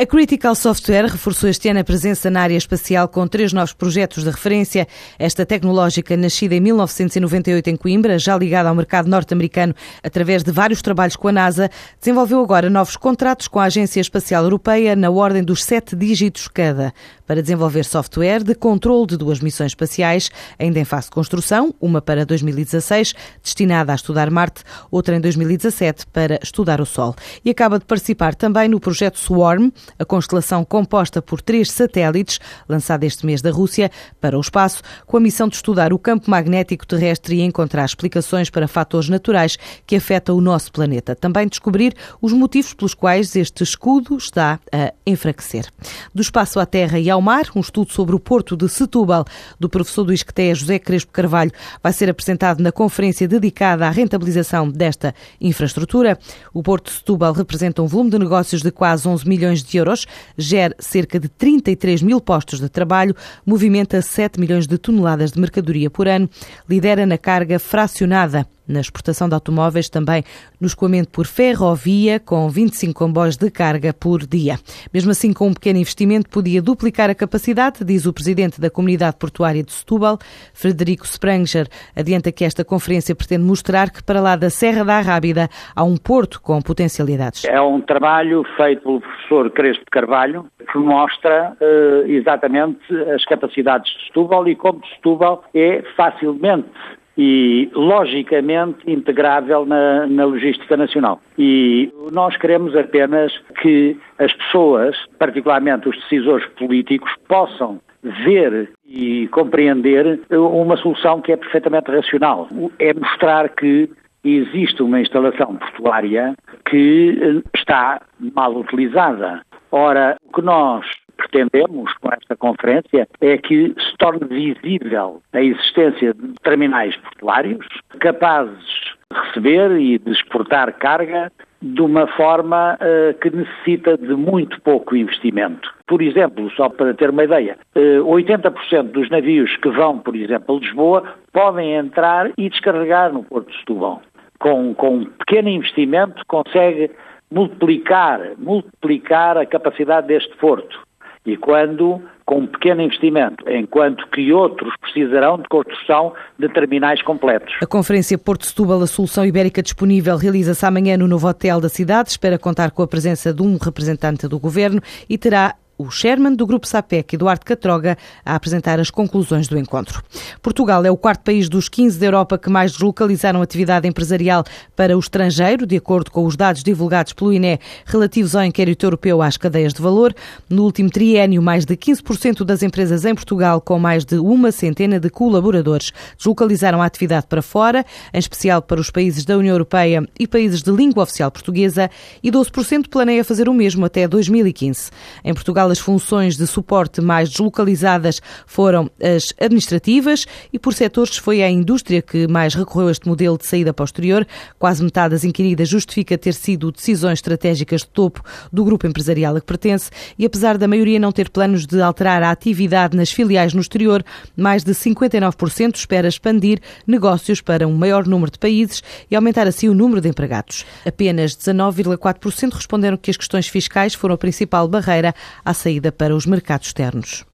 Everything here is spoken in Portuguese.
A Critical Software reforçou este ano a presença na área espacial com três novos projetos de referência. Esta tecnológica, nascida em 1998 em Coimbra, já ligada ao mercado norte-americano através de vários trabalhos com a NASA, desenvolveu agora novos contratos com a Agência Espacial Europeia na ordem dos sete dígitos cada, para desenvolver software de controle de duas missões espaciais, ainda em fase de construção, uma para 2016, destinada a estudar Marte, outra em 2017 para estudar o Sol. E acaba de participar também no projeto Swarm, a constelação composta por três satélites, lançada este mês da Rússia para o espaço, com a missão de estudar o campo magnético terrestre e encontrar explicações para fatores naturais que afetam o nosso planeta. Também descobrir os motivos pelos quais este escudo está a enfraquecer. Do espaço à terra e ao mar, um estudo sobre o porto de Setúbal, do professor do Isqueté José Crespo Carvalho, vai ser apresentado na conferência dedicada à rentabilização desta infraestrutura. O porto de Setúbal representa um volume de negócios de quase 11 milhões de euros, gera cerca de 33 mil postos de trabalho, movimenta 7 milhões de toneladas de mercadoria por ano, lidera na carga fracionada na exportação de automóveis, também no escoamento por ferrovia, com 25 comboios de carga por dia. Mesmo assim, com um pequeno investimento, podia duplicar a capacidade, diz o presidente da Comunidade Portuária de Setúbal, Frederico Spranger. Adianta que esta conferência pretende mostrar que, para lá da Serra da Arrábida, há um porto com potencialidades. É um trabalho feito pelo professor Crespo Carvalho, que mostra uh, exatamente as capacidades de Setúbal e como Setúbal é facilmente e logicamente integrável na, na, logística nacional. E nós queremos apenas que as pessoas, particularmente os decisores políticos, possam ver e compreender uma solução que é perfeitamente racional. É mostrar que existe uma instalação portuária que está mal utilizada. Ora, o que nós pretendemos com esta conferência é que torne visível a existência de terminais portuários capazes de receber e de exportar carga de uma forma uh, que necessita de muito pouco investimento. Por exemplo, só para ter uma ideia, uh, eh, 80% dos navios que vão, por exemplo, a Lisboa podem entrar e descarregar no Porto de Setúbal. Com, com um pequeno investimento consegue multiplicar, multiplicar a capacidade deste porto e quando com um pequeno investimento, enquanto que outros precisarão de construção de terminais completos. A Conferência Porto Setúbal, a solução ibérica disponível, realiza-se amanhã no novo hotel da cidade. Espera contar com a presença de um representante do governo e terá o chairman do Grupo SAPEC, Eduardo Catroga, a apresentar as conclusões do encontro. Portugal é o quarto país dos 15 da Europa que mais deslocalizaram atividade empresarial para o estrangeiro, de acordo com os dados divulgados pelo INE relativos ao inquérito europeu às cadeias de valor. No último triênio, mais de 15% das empresas em Portugal, com mais de uma centena de colaboradores, deslocalizaram a atividade para fora, em especial para os países da União Europeia e países de língua oficial portuguesa, e 12% planeia fazer o mesmo até 2015. Em Portugal, as funções de suporte mais deslocalizadas foram as administrativas e por setores foi a indústria que mais recorreu a este modelo de saída posterior. Quase metade das inquiridas justifica ter sido decisões estratégicas de topo do grupo empresarial a que pertence e apesar da maioria não ter planos de alterar a atividade nas filiais no exterior, mais de 59% espera expandir negócios para um maior número de países e aumentar assim o número de empregados. Apenas 19,4% responderam que as questões fiscais foram a principal barreira à saída para os mercados externos.